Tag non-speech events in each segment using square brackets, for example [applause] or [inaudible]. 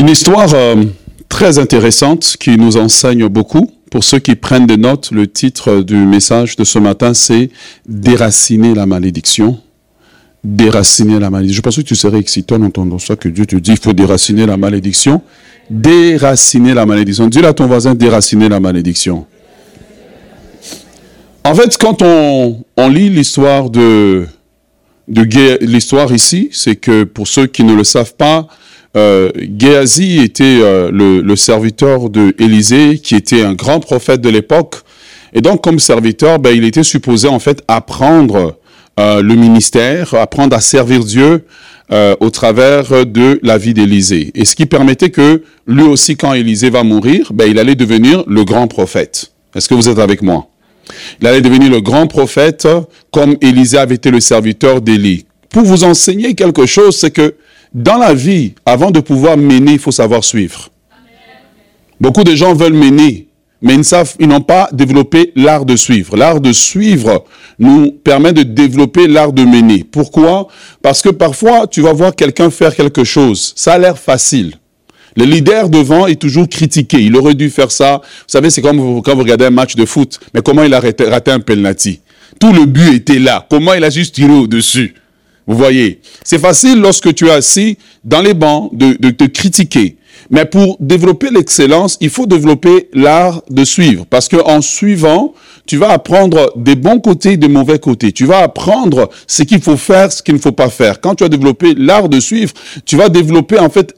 Une histoire euh, très intéressante qui nous enseigne beaucoup. Pour ceux qui prennent des notes, le titre du message de ce matin, c'est Déraciner la malédiction. Déraciner la malédiction. Je pense que tu serais excité en entendant ça, que Dieu te dit, il faut déraciner la malédiction. Déraciner la malédiction. Dis-le à ton voisin, déraciner la malédiction. En fait, quand on, lit l'histoire de, de l'histoire ici, c'est que pour ceux qui ne le savent pas, euh, Géasi était euh, le, serviteur de Élisée, qui était un grand prophète de l'époque. Et donc, comme serviteur, ben, il était supposé en fait apprendre euh, le ministère, apprendre à servir Dieu euh, au travers de la vie d'Élisée. Et ce qui permettait que lui aussi, quand Élisée va mourir, ben, il allait devenir le grand prophète. Est-ce que vous êtes avec moi? Il allait devenir le grand prophète comme Élisée avait été le serviteur d'Élie. Pour vous enseigner quelque chose, c'est que dans la vie, avant de pouvoir mener, il faut savoir suivre. Beaucoup de gens veulent mener, mais ils n'ont pas développé l'art de suivre. L'art de suivre nous permet de développer l'art de mener. Pourquoi? Parce que parfois, tu vas voir quelqu'un faire quelque chose. Ça a l'air facile. Le leader devant est toujours critiqué. Il aurait dû faire ça. Vous savez, c'est comme quand vous regardez un match de foot. Mais comment il a raté un penalty? Tout le but était là. Comment il a juste tiré au-dessus? Vous voyez, c'est facile lorsque tu es assis dans les bancs de, te critiquer. Mais pour développer l'excellence, il faut développer l'art de suivre. Parce qu'en suivant, tu vas apprendre des bons côtés et des mauvais côtés. Tu vas apprendre ce qu'il faut faire, ce qu'il ne faut pas faire. Quand tu as développé l'art de suivre, tu vas développer en fait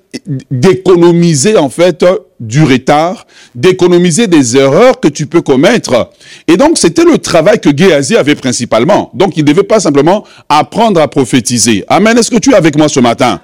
d'économiser en fait du retard, d'économiser des erreurs que tu peux commettre. Et donc c'était le travail que Géasi avait principalement. Donc il ne devait pas simplement apprendre à prophétiser. Amen. Est-ce que tu es avec moi ce matin?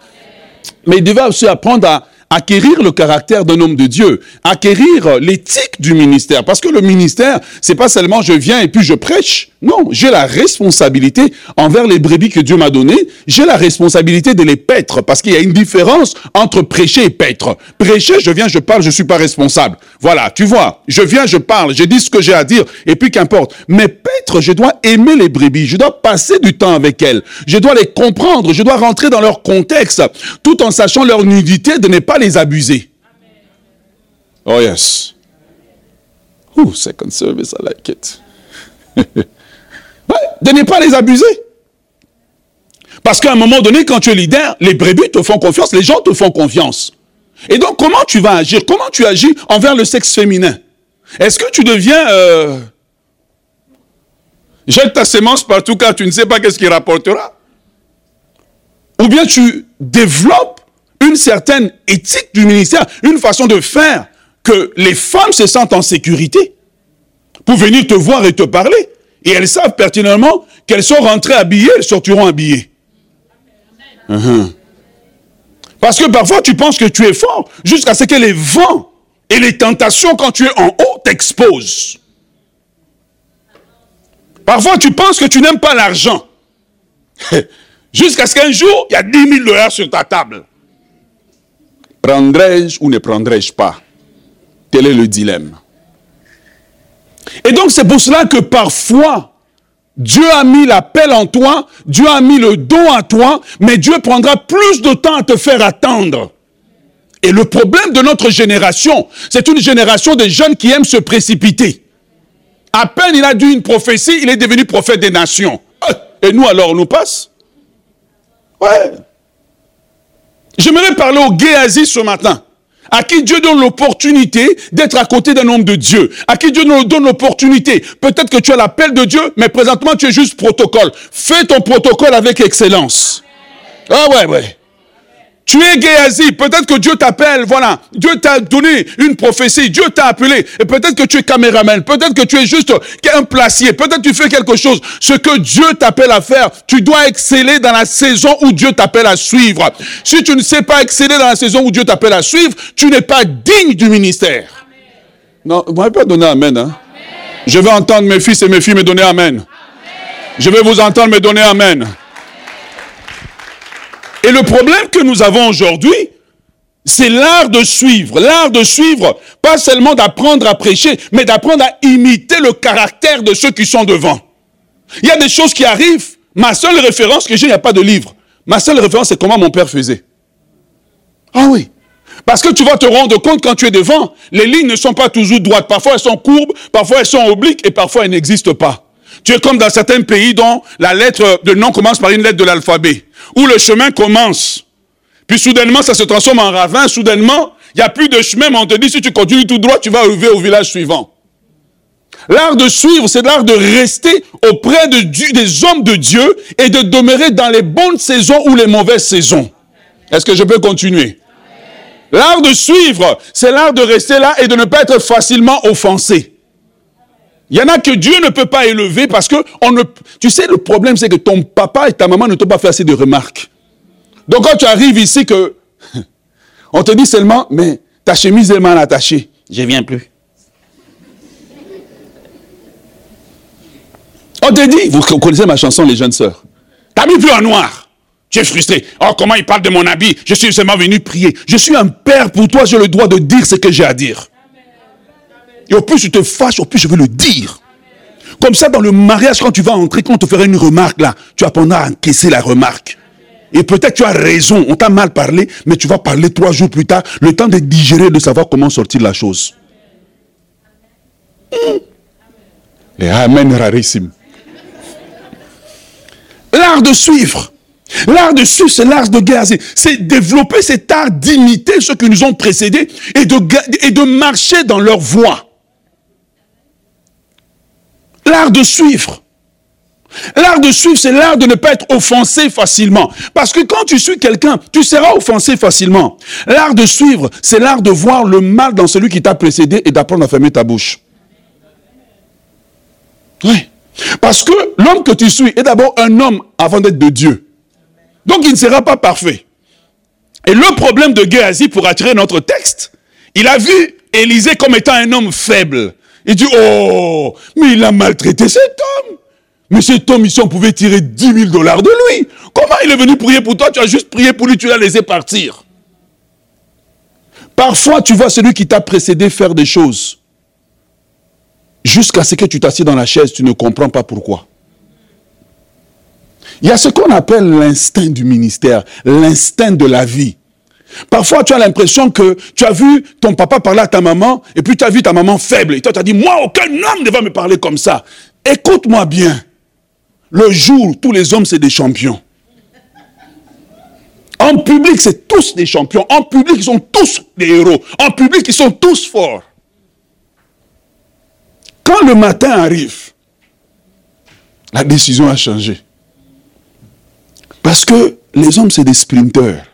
Mais il devait aussi apprendre à acquérir le caractère d'un homme de Dieu, acquérir l'éthique du ministère. Parce que le ministère, c'est pas seulement je viens et puis je prêche. Non, j'ai la responsabilité envers les brebis que Dieu m'a données. J'ai la responsabilité de les paître parce qu'il y a une différence entre prêcher et paître. Prêcher, je viens, je parle, je suis pas responsable. Voilà, tu vois, je viens, je parle, je dis ce que j'ai à dire et puis qu'importe. Mais paître, je dois aimer les brebis, je dois passer du temps avec elles. Je dois les comprendre, je dois rentrer dans leur contexte tout en sachant leur nudité de ne pas les abuser. Oh yes. Ouh, second service, I like it. [laughs] de ne pas les abuser. Parce qu'à un moment donné, quand tu es leader, les brebis te font confiance, les gens te font confiance. Et donc, comment tu vas agir? Comment tu agis envers le sexe féminin? Est-ce que tu deviens... Euh, jette ta sémence partout car tu ne sais pas qu'est-ce qu'il rapportera? Ou bien tu développes une certaine éthique du ministère, une façon de faire que les femmes se sentent en sécurité pour venir te voir et te parler. Et elles savent pertinemment qu'elles sont rentrées habillées, elles sortiront habillées. Uh-huh. Parce que parfois tu penses que tu es fort jusqu'à ce que les vents et les tentations quand tu es en haut t'exposent. Parfois tu penses que tu n'aimes pas l'argent. [laughs] Jusqu'à ce qu'un jour, il y a 10 000 dollars sur ta table. Prendrai-je ou ne prendrai-je pas? Tel est le dilemme. Et donc c'est pour cela que parfois, Dieu a mis l'appel en toi, Dieu a mis le don à toi, mais Dieu prendra plus de temps à te faire attendre. Et le problème de notre génération, c'est une génération de jeunes qui aiment se précipiter. À peine il a dû une prophétie, il est devenu prophète des nations. Et nous alors, on nous passe? Ouais. J'aimerais parler au Géasi ce matin à qui Dieu donne l'opportunité d'être à côté d'un homme de Dieu, à qui Dieu donne l'opportunité. Peut-être que tu as l'appel de Dieu, mais présentement tu es juste protocole. Fais ton protocole avec excellence. Ah ouais, ouais. Tu es Géasi, peut-être que Dieu t'appelle, voilà. Dieu t'a donné une prophétie, Dieu t'a appelé. Et peut-être que tu es caméraman, peut-être que tu es juste un placier, peut-être que tu fais quelque chose. Ce que Dieu t'appelle à faire, tu dois exceller dans la saison où Dieu t'appelle à suivre. Si tu ne sais pas exceller dans la saison où Dieu t'appelle à suivre, tu n'es pas digne du ministère. Non, vous m'avez pas donné Amen. Hein? Je vais entendre mes fils et mes filles me donner Amen. Je vais vous entendre me donner Amen. Et le problème que nous avons aujourd'hui, c'est l'art de suivre. L'art de suivre, pas seulement d'apprendre à prêcher, mais d'apprendre à imiter le caractère de ceux qui sont devant. Il y a des choses qui arrivent. Ma seule référence que j'ai, il n'y a pas de livre. Ma seule référence, c'est comment mon père faisait. Ah oui. Parce que tu vas te rendre compte quand tu es devant, les lignes ne sont pas toujours droites. Parfois elles sont courbes, parfois elles sont obliques et parfois elles n'existent pas. Tu es comme dans certains pays dont la lettre de nom commence par une lettre de l'alphabet, où le chemin commence. Puis soudainement, ça se transforme en ravin. Soudainement, il n'y a plus de chemin, mais on te dit, si tu continues tout droit, tu vas arriver au village suivant. L'art de suivre, c'est l'art de rester auprès de Dieu, des hommes de Dieu et de demeurer dans les bonnes saisons ou les mauvaises saisons. Est-ce que je peux continuer? L'art de suivre, c'est l'art de rester là et de ne pas être facilement offensé. Il y en a que Dieu ne peut pas élever parce que on ne, tu sais, le problème c'est que ton papa et ta maman ne t'ont pas fait assez de remarques. Donc quand tu arrives ici que, [laughs] on te dit seulement, mais ta chemise est mal attachée. Je viens plus. On te dit, vous connaissez ma chanson, les jeunes sœurs. T'as mis plus en noir. Tu es frustré. Oh, comment il parle de mon habit Je suis seulement venu prier. Je suis un père pour toi, j'ai le droit de dire ce que j'ai à dire. Et au plus tu te fâches, au plus je veux le dire. Comme ça, dans le mariage, quand tu vas entrer, quand on te fera une remarque là, tu apprendras à encaisser la remarque. Et peut-être tu as raison, on t'a mal parlé, mais tu vas parler trois jours plus tard, le temps de digérer, de savoir comment sortir la chose. Et amen rarissime. L'art de suivre. L'art de suivre, c'est l'art de guerre. C'est développer cet art d'imiter ceux qui nous ont précédés et de, et de marcher dans leur voie. L'art de suivre. L'art de suivre, c'est l'art de ne pas être offensé facilement. Parce que quand tu suis quelqu'un, tu seras offensé facilement. L'art de suivre, c'est l'art de voir le mal dans celui qui t'a précédé et d'apprendre à fermer ta bouche. Oui. Parce que l'homme que tu suis est d'abord un homme avant d'être de Dieu. Donc il ne sera pas parfait. Et le problème de Géasi, pour attirer notre texte, il a vu Élisée comme étant un homme faible. Il dit, oh, mais il a maltraité cet homme. Mais cet homme ici, on pouvait tirer 10 000 dollars de lui. Comment il est venu prier pour toi? Tu as juste prié pour lui, tu l'as laissé partir. Parfois, tu vois celui qui t'a précédé faire des choses. Jusqu'à ce que tu t'assieds dans la chaise, tu ne comprends pas pourquoi. Il y a ce qu'on appelle l'instinct du ministère, l'instinct de la vie. Parfois, tu as l'impression que tu as vu ton papa parler à ta maman, et puis tu as vu ta maman faible, et toi tu as dit, moi, aucun homme ne va me parler comme ça. Écoute-moi bien. Le jour, tous les hommes, c'est des champions. En public, c'est tous des champions. En public, ils sont tous des héros. En public, ils sont tous forts. Quand le matin arrive, la décision a changé. Parce que les hommes, c'est des sprinteurs.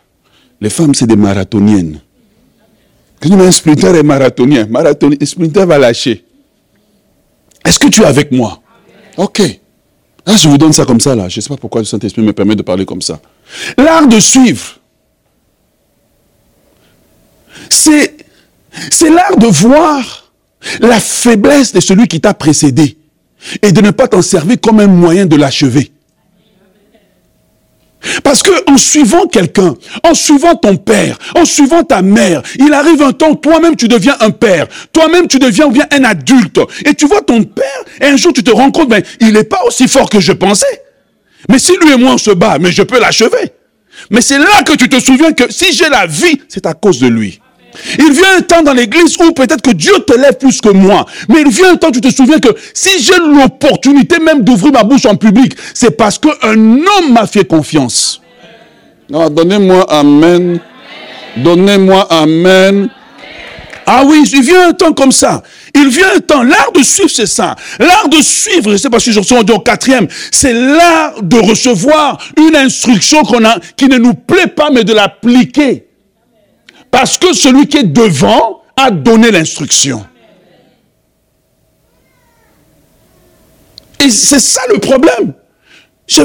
Les femmes, c'est des marathoniennes. Un sprinter est marathonien, marathonien, sprinter va lâcher. Est-ce que tu es avec moi? Ok. Ah, je vous donne ça comme ça, là. Je ne sais pas pourquoi le Saint-Esprit me permet de parler comme ça. L'art de suivre, c'est l'art de voir la faiblesse de celui qui t'a précédé et de ne pas t'en servir comme un moyen de l'achever. Parce que en suivant quelqu'un, en suivant ton père, en suivant ta mère, il arrive un temps, toi-même tu deviens un père, toi-même tu deviens bien un adulte, et tu vois ton père, et un jour tu te rends compte, ben, il n'est pas aussi fort que je pensais. Mais si lui et moi on se bat, mais je peux l'achever. Mais c'est là que tu te souviens que si j'ai la vie, c'est à cause de lui. Il vient un temps dans l'église où peut-être que Dieu te lève plus que moi. Mais il vient un temps où tu te souviens que si j'ai l'opportunité même d'ouvrir ma bouche en public, c'est parce qu'un homme m'a fait confiance. Non, donnez-moi Amen. Donnez-moi Amen. Ah oui, il vient un temps comme ça. Il vient un temps. L'art de suivre, c'est ça. L'art de suivre, je sais pas si je suis au quatrième, c'est l'art de recevoir une instruction qu'on a, qui ne nous plaît pas, mais de l'appliquer. Parce que celui qui est devant a donné l'instruction. Et c'est ça le problème. Tu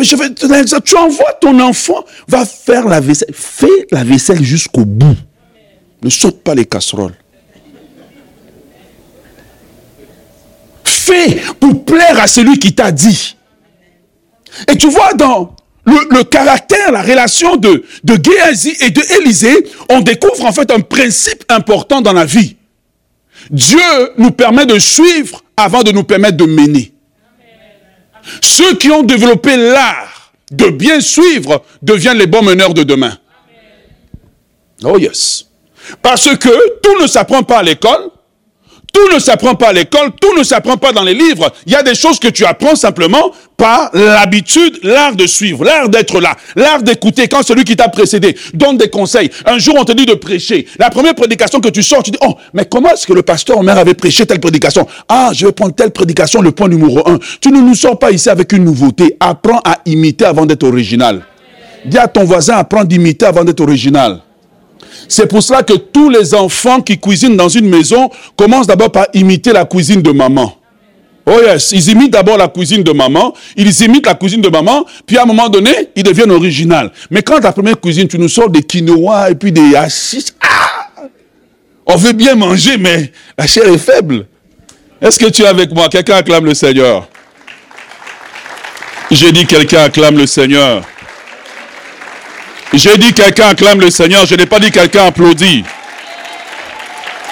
envoies ton enfant, va faire la vaisselle. Fais la vaisselle jusqu'au bout. Ne saute pas les casseroles. Fais pour plaire à celui qui t'a dit. Et tu vois, dans le, caractère, la relation de, de Géasi et de Élisée, on découvre en fait un principe important dans la vie. Dieu nous permet de suivre avant de nous permettre de mener. Ceux qui ont développé l'art de bien suivre deviennent les bons meneurs de demain. Oh yes. Parce que tout ne s'apprend pas à l'école, tout ne s'apprend pas à l'école, tout ne s'apprend pas dans les livres. Il y a des choses que tu apprends simplement par l'habitude, l'art de suivre, l'art d'être là, l'art d'écouter. Quand celui qui t'a précédé donne des conseils, un jour on te dit de prêcher. La première prédication que tu sors, tu dis, oh, mais comment est-ce que le pasteur Omer avait prêché telle prédication? Ah, je vais prendre telle prédication, le point numéro un. Tu ne nous sors pas ici avec une nouveauté. Apprends à imiter avant d'être original. Dis à ton voisin, apprends d'imiter avant d'être original. C'est pour cela que tous les enfants qui cuisinent dans une maison commencent d'abord par imiter la cuisine de maman. Oh yes, ils imitent d'abord la cuisine de maman, ils imitent la cuisine de maman, puis à un moment donné, ils deviennent original. Mais quand la première cuisine, tu nous sors des quinoa et puis des hachis, ah on veut bien manger, mais la chair est faible. Est-ce que tu es avec moi? Quelqu'un acclame le Seigneur. J'ai dit quelqu'un acclame le Seigneur. J'ai dit quelqu'un acclame le Seigneur, je n'ai pas dit quelqu'un applaudit.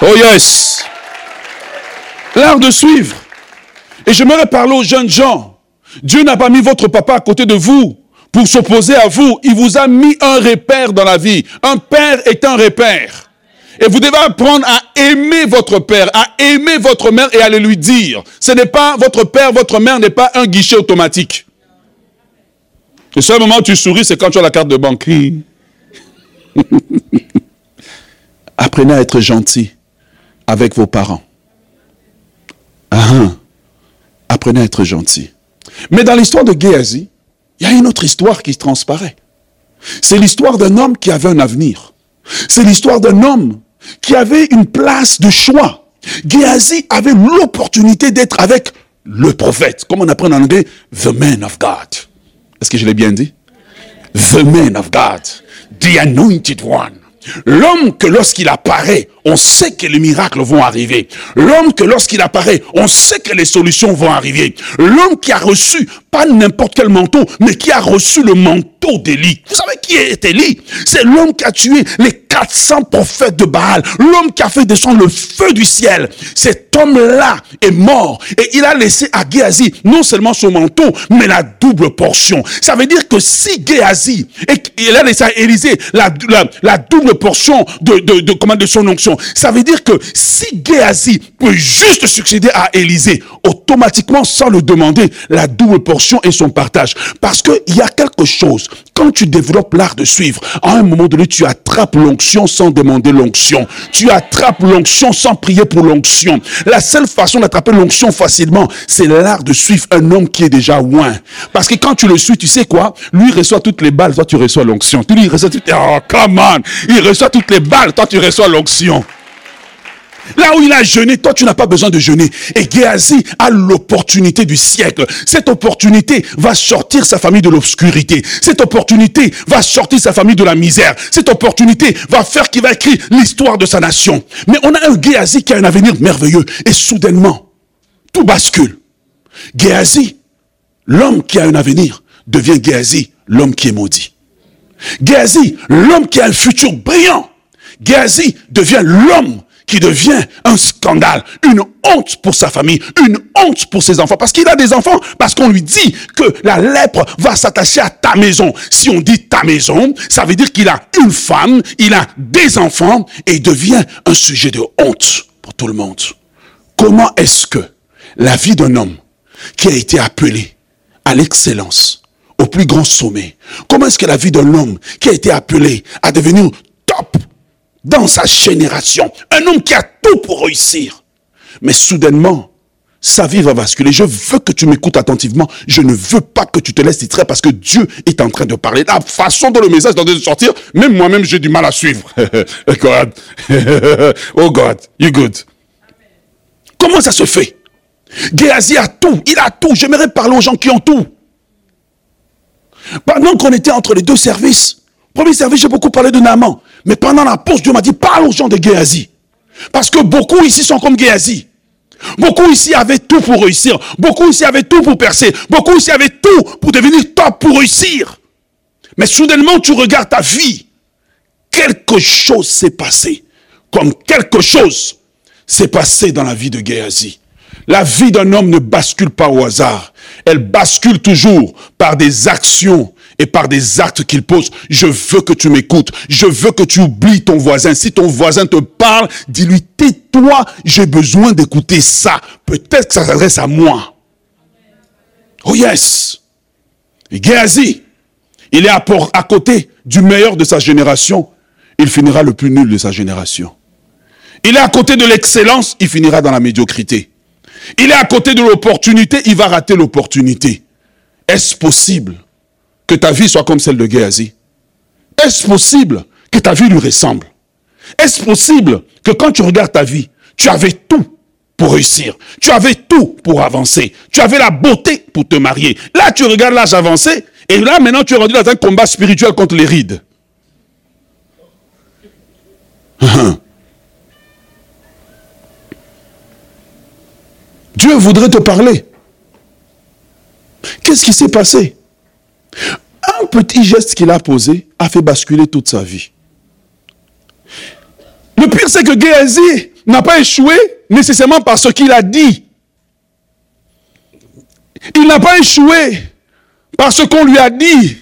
Oh yes. L'art de suivre. Et j'aimerais parler aux jeunes gens. Dieu n'a pas mis votre papa à côté de vous pour s'opposer à vous. Il vous a mis un repère dans la vie. Un père est un repère. Et vous devez apprendre à aimer votre père, à aimer votre mère et à le lui dire. Ce n'est pas votre père, votre mère n'est pas un guichet automatique. Le seul moment où tu souris, c'est quand tu as la carte de banque. [laughs] Apprenez à être gentil avec vos parents. Ah, hein. apprenez à être gentil. Mais dans l'histoire de Géasi, il y a une autre histoire qui transparaît. C'est l'histoire d'un homme qui avait un avenir. C'est l'histoire d'un homme qui avait une place de choix. Géasi avait l'opportunité d'être avec le prophète, comme on apprend en anglais, the man of God. Est-ce que je l'ai bien dit? The man of God, the anointed one. L'homme que lorsqu'il apparaît, on sait que les miracles vont arriver. L'homme que lorsqu'il apparaît, on sait que les solutions vont arriver. L'homme qui a reçu, pas n'importe quel manteau, mais qui a reçu le manteau d'Élie. Vous savez qui est Élie? C'est l'homme qui a tué les 400 prophètes de Baal. L'homme qui a fait descendre le feu du ciel. Cet homme-là est mort. Et il a laissé à Géasi non seulement son manteau, mais la double portion. Ça veut dire que si Géasi, et il a laissé à Élisée la, la, double portion de, de, de, comment, de son onction, ça veut dire que si Géasi peut juste succéder à Élisée, automatiquement, sans le demander, la double portion et son partage. Parce qu'il y a quelque chose, quand tu développes l'art de suivre, à un moment donné, tu attrapes l'onction sans demander l'onction. Tu attrapes l'onction sans prier pour l'onction. La seule façon d'attraper l'onction facilement, c'est l'art de suivre un homme qui est déjà loin. Parce que quand tu le suis, tu sais quoi? Lui reçoit toutes les balles, toi tu reçois l'onction. Lui il reçoit toutes les... Oh, come Il reçoit toutes les balles, toi tu reçois l'onction. Là où il a jeûné, toi tu n'as pas besoin de jeûner. Et Géasi a l'opportunité du siècle. Cette opportunité va sortir sa famille de l'obscurité. Cette opportunité va sortir sa famille de la misère. Cette opportunité va faire qu'il va écrire l'histoire de sa nation. Mais on a un Géasi qui a un avenir merveilleux. Et soudainement, tout bascule. Géasi, l'homme qui a un avenir, devient Géasi, l'homme qui est maudit. Géasi, l'homme qui a un futur brillant. Géasi devient l'homme qui devient un scandale, une honte pour sa famille, une honte pour ses enfants. Parce qu'il a des enfants, parce qu'on lui dit que la lèpre va s'attacher à ta maison. Si on dit ta maison, ça veut dire qu'il a une femme, il a des enfants, et il devient un sujet de honte pour tout le monde. Comment est-ce que la vie d'un homme qui a été appelé à l'excellence, au plus grand sommet, comment est-ce que la vie d'un homme qui a été appelé à devenir top dans sa génération. Un homme qui a tout pour réussir. Mais soudainement, sa vie va basculer. Je veux que tu m'écoutes attentivement. Je ne veux pas que tu te laisses distraire parce que Dieu est en train de parler. La façon dont le message est en train de sortir, même moi-même, j'ai du mal à suivre. [laughs] God. [laughs] oh God, you good. Comment ça se fait? Géasi a tout. Il a tout. J'aimerais parler aux gens qui ont tout. Pendant qu'on était entre les deux services, premier service, j'ai beaucoup parlé de Naaman. Mais pendant la pause, Dieu m'a dit, parle aux gens de Géasi. Parce que beaucoup ici sont comme Géasi. Beaucoup ici avaient tout pour réussir. Beaucoup ici avaient tout pour percer. Beaucoup ici avaient tout pour devenir top, pour réussir. Mais soudainement, tu regardes ta vie. Quelque chose s'est passé. Comme quelque chose s'est passé dans la vie de Géasi. La vie d'un homme ne bascule pas au hasard. Elle bascule toujours par des actions et par des actes qu'il pose. Je veux que tu m'écoutes. Je veux que tu oublies ton voisin. Si ton voisin te parle, dis-lui, tais-toi, j'ai besoin d'écouter ça. Peut-être que ça s'adresse à moi. Oh yes. Géasi, il est à, à côté du meilleur de sa génération. Il finira le plus nul de sa génération. Il est à côté de l'excellence, il finira dans la médiocrité. Il est à côté de l'opportunité, il va rater l'opportunité. Est-ce possible? Que ta vie soit comme celle de Géasi Est-ce possible que ta vie lui ressemble? Est-ce possible que quand tu regardes ta vie, tu avais tout pour réussir? Tu avais tout pour avancer? Tu avais la beauté pour te marier? Là, tu regardes l'âge avancé. Et là, maintenant, tu es rendu dans un combat spirituel contre les rides. Dieu voudrait te parler. Qu'est-ce qui s'est passé? Un petit geste qu'il a posé a fait basculer toute sa vie. Le pire, c'est que Géasi n'a pas échoué nécessairement par ce qu'il a dit. Il n'a pas échoué par ce qu'on lui a dit.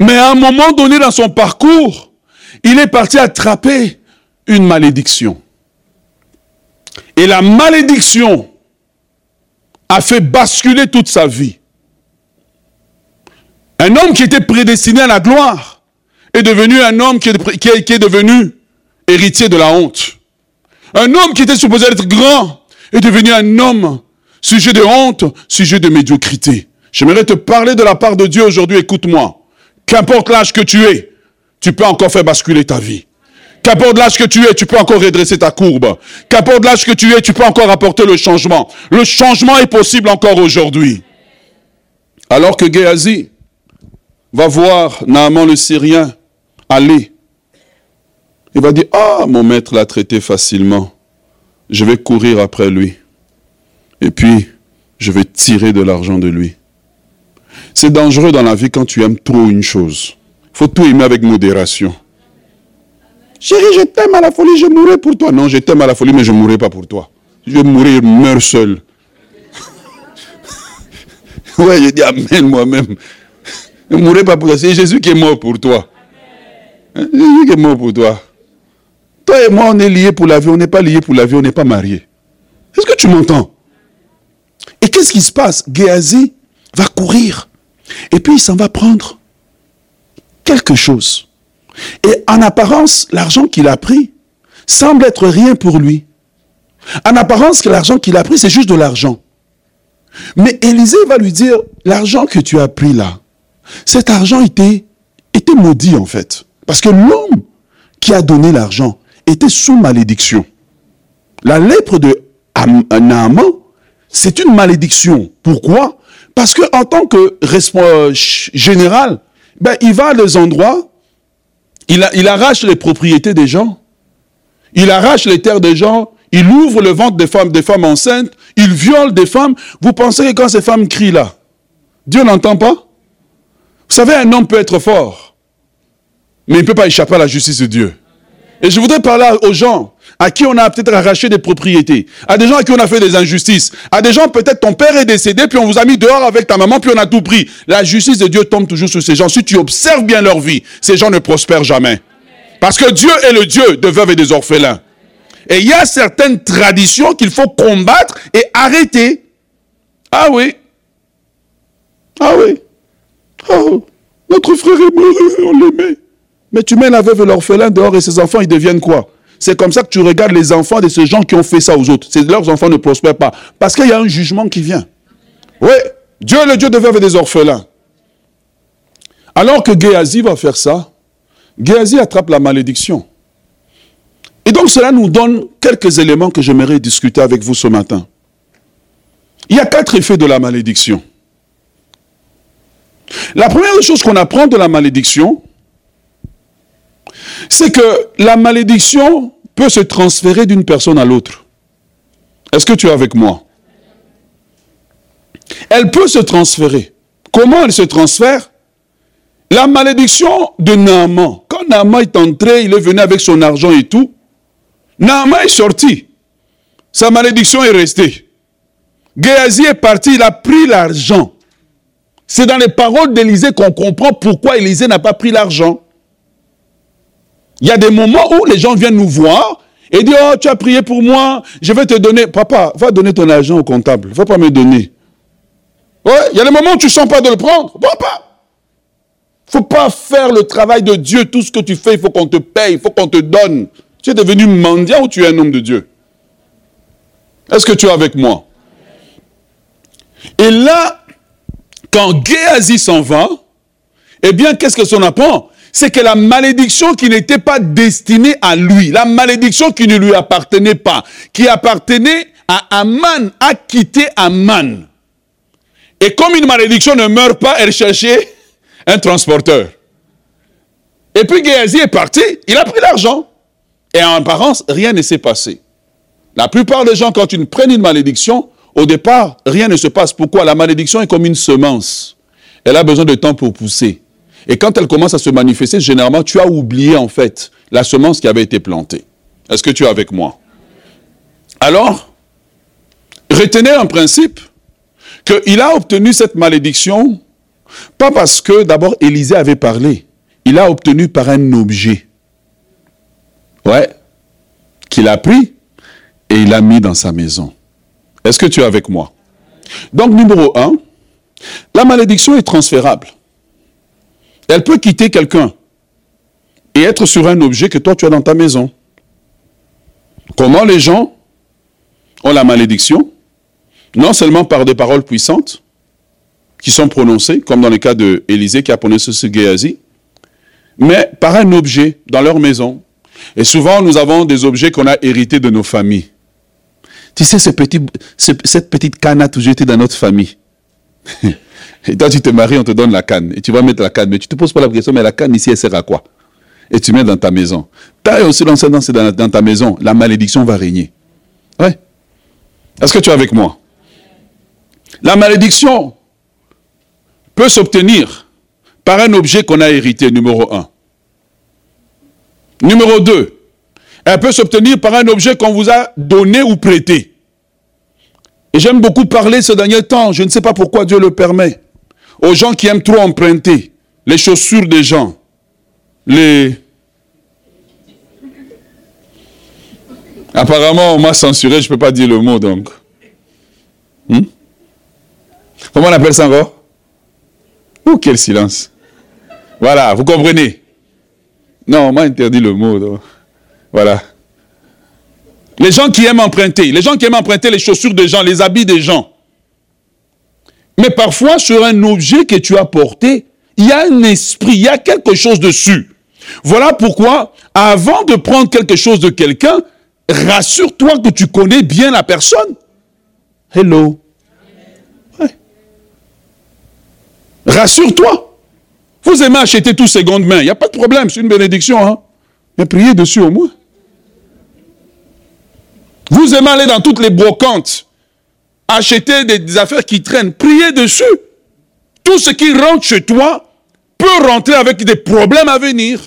Mais à un moment donné dans son parcours, il est parti attraper une malédiction. Et la malédiction a fait basculer toute sa vie. Un homme qui était prédestiné à la gloire est devenu un homme qui est, devenu héritier de la honte. Un homme qui était supposé être grand est devenu un homme sujet de honte, sujet de médiocrité. J'aimerais te parler de la part de Dieu aujourd'hui, écoute-moi. Qu'importe l'âge que tu es, tu peux encore faire basculer ta vie. Qu'importe l'âge que tu es, tu peux encore redresser ta courbe. Qu'importe l'âge que tu es, tu peux encore apporter le changement. Le changement est possible encore aujourd'hui. Alors que Géasi va voir Naaman le Syrien aller. Il va dire, ah, mon maître l'a traité facilement. Je vais courir après lui. Et puis, je vais tirer de l'argent de lui. C'est dangereux dans la vie quand tu aimes trop une chose. Il faut tout aimer avec modération. Chérie, je t'aime à la folie, je mourrai pour toi. Non, je t'aime à la folie, mais je ne mourrai pas pour toi. Je vais mourir, meurs seul. [laughs] ouais, je dis Amen moi-même. Ne mourrai pas pour toi. C'est Jésus qui est mort pour toi. Hein, Jésus qui est mort pour toi. Toi et moi, on est liés pour la vie, on n'est pas liés pour la vie, on n'est pas mariés. Est-ce que tu m'entends? Et qu'est-ce qui se passe? Géasi va courir. Et puis il s'en va prendre quelque chose. Et en apparence, l'argent qu'il a pris semble être rien pour lui. En apparence, l'argent qu'il a pris, c'est juste de l'argent. Mais Élisée va lui dire, l'argent que tu as pris là, cet argent était, maudit en fait. Parce que l'homme qui a donné l'argent était sous malédiction. La lèpre de Naaman, c'est une malédiction. Pourquoi? Parce qu'en tant que responsable général, ben, il va à des endroits il, arrache les propriétés des gens. Il arrache les terres des gens. Il ouvre le ventre des femmes, des femmes enceintes. Il viole des femmes. Vous pensez que quand ces femmes crient là, Dieu n'entend pas? Vous savez, un homme peut être fort, mais il ne peut pas échapper à la justice de Dieu. Et je voudrais parler aux gens à qui on a peut-être arraché des propriétés, à des gens à qui on a fait des injustices, à des gens peut-être ton père est décédé, puis on vous a mis dehors avec ta maman, puis on a tout pris. La justice de Dieu tombe toujours sur ces gens. Si tu observes bien leur vie, ces gens ne prospèrent jamais. Parce que Dieu est le Dieu de veuves et des orphelins. Et il y a certaines traditions qu'il faut combattre et arrêter. Ah oui. Ah oui. Oh, notre frère est mort, on l'aimait. Mais tu mets la veuve et l'orphelin dehors et ses enfants, ils deviennent quoi? C'est comme ça que tu regardes les enfants de ces gens qui ont fait ça aux autres. Leurs enfants ne prospèrent pas. Parce qu'il y a un jugement qui vient. Oui, Dieu est le Dieu de veuves et des orphelins. Alors que Géasi va faire ça, Géasi attrape la malédiction. Et donc cela nous donne quelques éléments que j'aimerais discuter avec vous ce matin. Il y a quatre effets de la malédiction. La première chose qu'on apprend de la malédiction, c'est que la malédiction peut se transférer d'une personne à l'autre. Est-ce que tu es avec moi? Elle peut se transférer. Comment elle se transfère? La malédiction de Naaman. Quand Naaman est entré, il est venu avec son argent et tout. Naaman est sorti. Sa malédiction est restée. Géasi est parti, il a pris l'argent. C'est dans les paroles d'Élisée qu'on comprend pourquoi Élisée n'a pas pris l'argent. Il y a des moments où les gens viennent nous voir et disent, oh, tu as prié pour moi, je vais te donner. Papa, va donner ton argent au comptable, va pas me donner. Ouais, il y a des moments où tu ne sens pas de le prendre. Papa. Il ne faut pas faire le travail de Dieu. Tout ce que tu fais, il faut qu'on te paye, il faut qu'on te donne. Tu es devenu mendiant ou tu es un homme de Dieu? Est-ce que tu es avec moi? Et là, quand Géasi s'en va, eh bien, qu'est-ce que son apprend? C'est que la malédiction qui n'était pas destinée à lui, la malédiction qui ne lui appartenait pas, qui appartenait à Aman, a quitté Aman. Et comme une malédiction ne meurt pas, elle cherchait un transporteur. Et puis Géasi est parti, il a pris l'argent. Et en apparence, rien ne s'est passé. La plupart des gens, quand ils prennent une malédiction, au départ, rien ne se passe. Pourquoi? La malédiction est comme une semence. Elle a besoin de temps pour pousser. Et quand elle commence à se manifester, généralement, tu as oublié en fait la semence qui avait été plantée. Est-ce que tu es avec moi? Alors, retenez un principe qu'il a obtenu cette malédiction pas parce que d'abord Élisée avait parlé. Il a obtenu par un objet. Ouais. Qu'il a pris et il a mis dans sa maison. Est-ce que tu es avec moi? Donc, numéro un, la malédiction est transférable. Elle peut quitter quelqu'un et être sur un objet que toi tu as dans ta maison. Comment les gens ont la malédiction? Non seulement par des paroles puissantes, qui sont prononcées, comme dans le cas de Élisée qui a prononcé ce Géasi, mais par un objet dans leur maison. Et souvent, nous avons des objets qu'on a hérités de nos familles. Tu sais, ce petit, cette petite canne a toujours été dans notre famille. [laughs] et toi, tu te maries, on te donne la canne. Et tu vas mettre la canne. Mais tu te poses pas la question, mais la canne ici, elle sert à quoi? Et tu mets dans ta maison. T'as aussi dans, dans, dans ta maison, la malédiction va régner. Ouais. Est-ce que tu es avec moi? La malédiction peut s'obtenir par un objet qu'on a hérité, numéro un. Numéro deux, elle peut s'obtenir par un objet qu'on vous a donné ou prêté. Et j'aime beaucoup parler ce dernier temps, je ne sais pas pourquoi Dieu le permet, aux gens qui aiment trop emprunter les chaussures des gens, les... Apparemment, on m'a censuré, je ne peux pas dire le mot donc. Hmm? Comment on appelle ça encore? Oh, quel silence. Voilà, vous comprenez Non, on m'a interdit le mot. Voilà. Les gens qui aiment emprunter, les gens qui aiment emprunter les chaussures des gens, les habits des gens. Mais parfois, sur un objet que tu as porté, il y a un esprit, il y a quelque chose dessus. Voilà pourquoi, avant de prendre quelque chose de quelqu'un, rassure-toi que tu connais bien la personne. Hello. Rassure-toi. Vous aimez acheter tout seconde main. Il n'y a pas de problème, c'est une bénédiction. Hein? Mais priez dessus au moins. Vous aimez aller dans toutes les brocantes, acheter des, affaires qui traînent. Priez dessus. Tout ce qui rentre chez toi peut rentrer avec des problèmes à venir.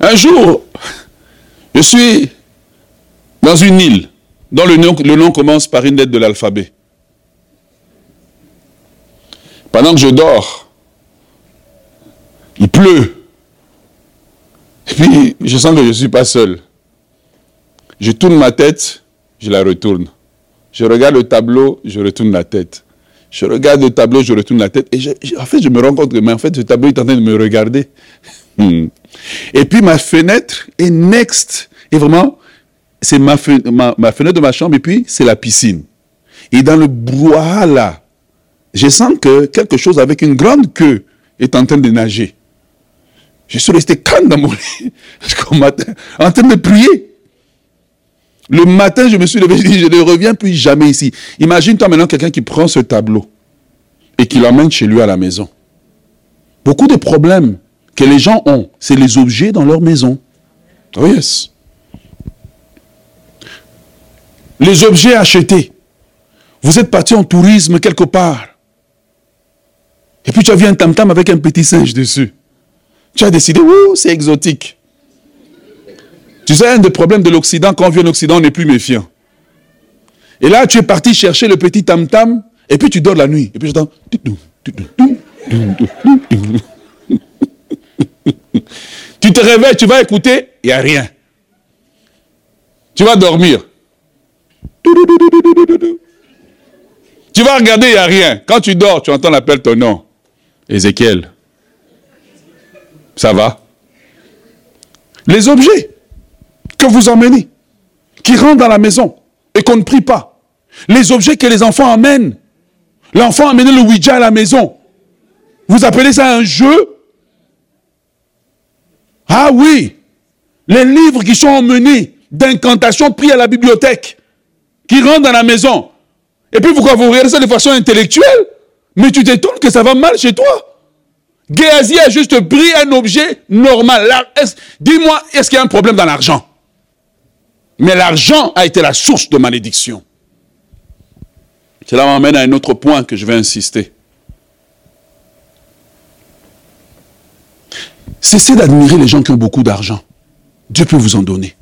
Un jour, je suis dans une île dont le nom, le nom commence par une lettre de l'alphabet. Pendant que je dors, il pleut. Et puis, je sens que je ne suis pas seul. Je tourne ma tête, je la retourne. Je regarde le tableau, je retourne la tête. Je regarde le tableau, je retourne la tête. Et en fait, je me rends compte que mais en fait, ce tableau est en train de me regarder. [laughs] Hmm. Et puis, ma fenêtre est next. Et vraiment, c'est ma, fenêtre de ma chambre et puis c'est la piscine. Et dans le brouhaha là, je sens que quelque chose avec une grande queue est en train de nager. Je suis resté calme dans mon lit, [laughs] en train de prier. Le matin, je me suis levé, je ne reviens plus jamais ici. Imagine-toi maintenant quelqu'un qui prend ce tableau et qui l'emmène chez lui à la maison. Beaucoup de problèmes que les gens ont, c'est les objets dans leur maison. Oh yes. les objets achetés. Vous êtes parti en tourisme quelque part. Et puis tu as vu un tam-tam avec un petit singe dessus. Tu as décidé, ouh, c'est exotique. Tu sais, un des problèmes de l'Occident, quand on vient en Occident, on n'est plus méfiant. Et là, tu es parti chercher le petit tam-tam, et puis tu dors la nuit. Et puis j'entends. Tu te réveilles, tu vas écouter, il n'y a rien. Tu vas dormir. Tu vas regarder, il n'y a rien. Quand tu dors, tu entends l'appel ton nom. Ézéchiel. Ça va Les objets que vous emmenez, qui rentrent dans la maison et qu'on ne prie pas. Les objets que les enfants amènent. L'enfant a amené le Ouija à la maison. Vous appelez ça un jeu? Ah oui Les livres qui sont emmenés d'incantation pris à la bibliothèque, qui rentrent dans la maison. Et puis pourquoi vous regardez ça de façon intellectuelle? Mais tu t'étonnes que ça va mal chez toi. Géasi a juste pris un objet normal. Dis-moi, est-ce qu'il y a un problème dans l'argent? Mais l'argent a été la source de malédiction. Cela m'amène à un autre point que je vais insister. Cessez d'admirer les gens qui ont beaucoup d'argent. Dieu peut vous en donner.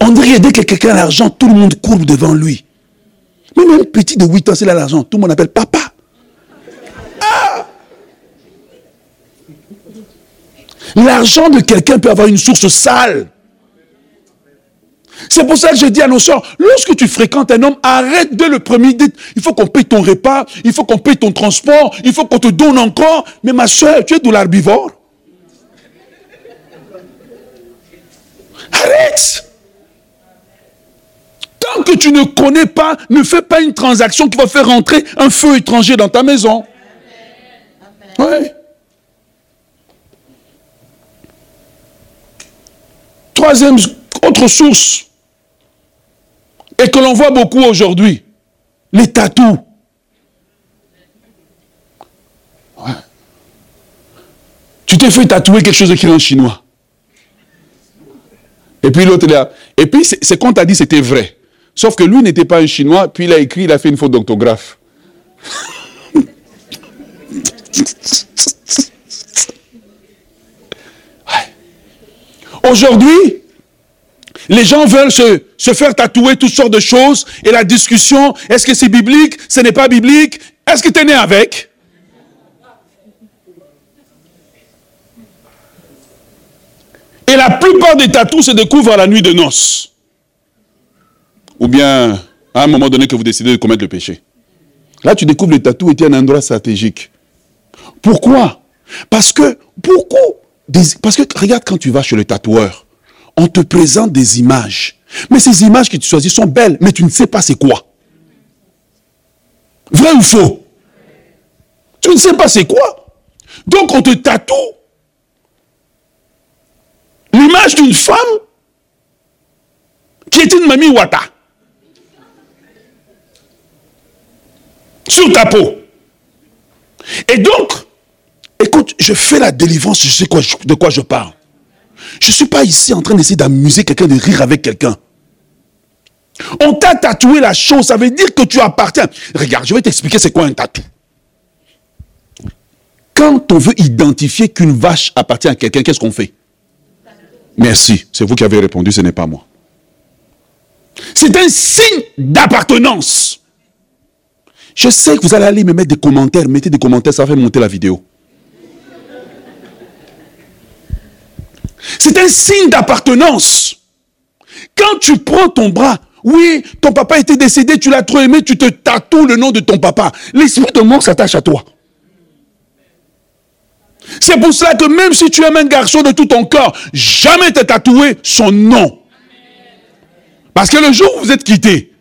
On dirait dès que quelqu'un a l'argent, tout le monde court devant lui. Même un petit de 8 ans, s'il a l'argent, tout le monde appelle papa. L'argent de quelqu'un peut avoir une source sale. C'est pour ça que je dis à nos soeurs, lorsque tu fréquentes un homme, arrête de le premier. Il faut qu'on paye ton repas, il faut qu'on paye ton transport, il faut qu'on te donne encore. Mais ma soeur, tu es de l'herbivore. Arrête. Tant que tu ne connais pas, ne fais pas une transaction qui va faire rentrer un feu étranger dans ta maison. Troisième, autre source, et que l'on voit beaucoup aujourd'hui, les tatous. Tu t'es fait tatouer quelque chose écrit en chinois. Et puis l'autre là. Et puis ce qu'on t'a dit, c'était vrai. Sauf que lui n'était pas un chinois, puis il a écrit, il a fait une faute d'orthographe. [laughs] Aujourd'hui, les gens veulent se, faire tatouer toutes sortes de choses et la discussion, est-ce que c'est biblique, ce n'est pas biblique, est-ce que tu es né avec? Et la plupart des tatous se découvrent à la nuit de noces. Ou bien à un moment donné que vous décidez de commettre le péché. Là, tu découvres le tatou était un endroit stratégique. Pourquoi? Parce que beaucoup parce que regarde quand tu vas chez le tatoueur, on te présente des images. Mais ces images que tu choisis sont belles, mais tu ne sais pas c'est quoi. Vrai ou faux? Tu ne sais pas c'est quoi? Donc on te tatoue l'image d'une femme qui est une mamie Wata. Sur ta peau. Et donc, Écoute, je fais la délivrance, je sais de quoi je parle. Je ne suis pas ici en train d'essayer d'amuser quelqu'un, de rire avec quelqu'un. On t'a tatoué la chose, ça veut dire que tu appartiens. Regarde, je vais t'expliquer c'est quoi un tatou. Quand on veut identifier qu'une vache appartient à quelqu'un, qu'est-ce qu'on fait? Merci, c'est vous qui avez répondu, ce n'est pas moi. C'est un signe d'appartenance. Je sais que vous allez aller me mettre des commentaires, mettez des commentaires, ça va faire monter la vidéo. C'est un signe d'appartenance. Quand tu prends ton bras, oui, ton papa était décédé, tu l'as trop aimé, tu te tatoues le nom de ton papa. L'esprit de mort s'attache à toi. C'est pour cela que même si tu aimes un garçon de tout ton corps, jamais te tatoué son nom. Parce que le jour où vous êtes quittés,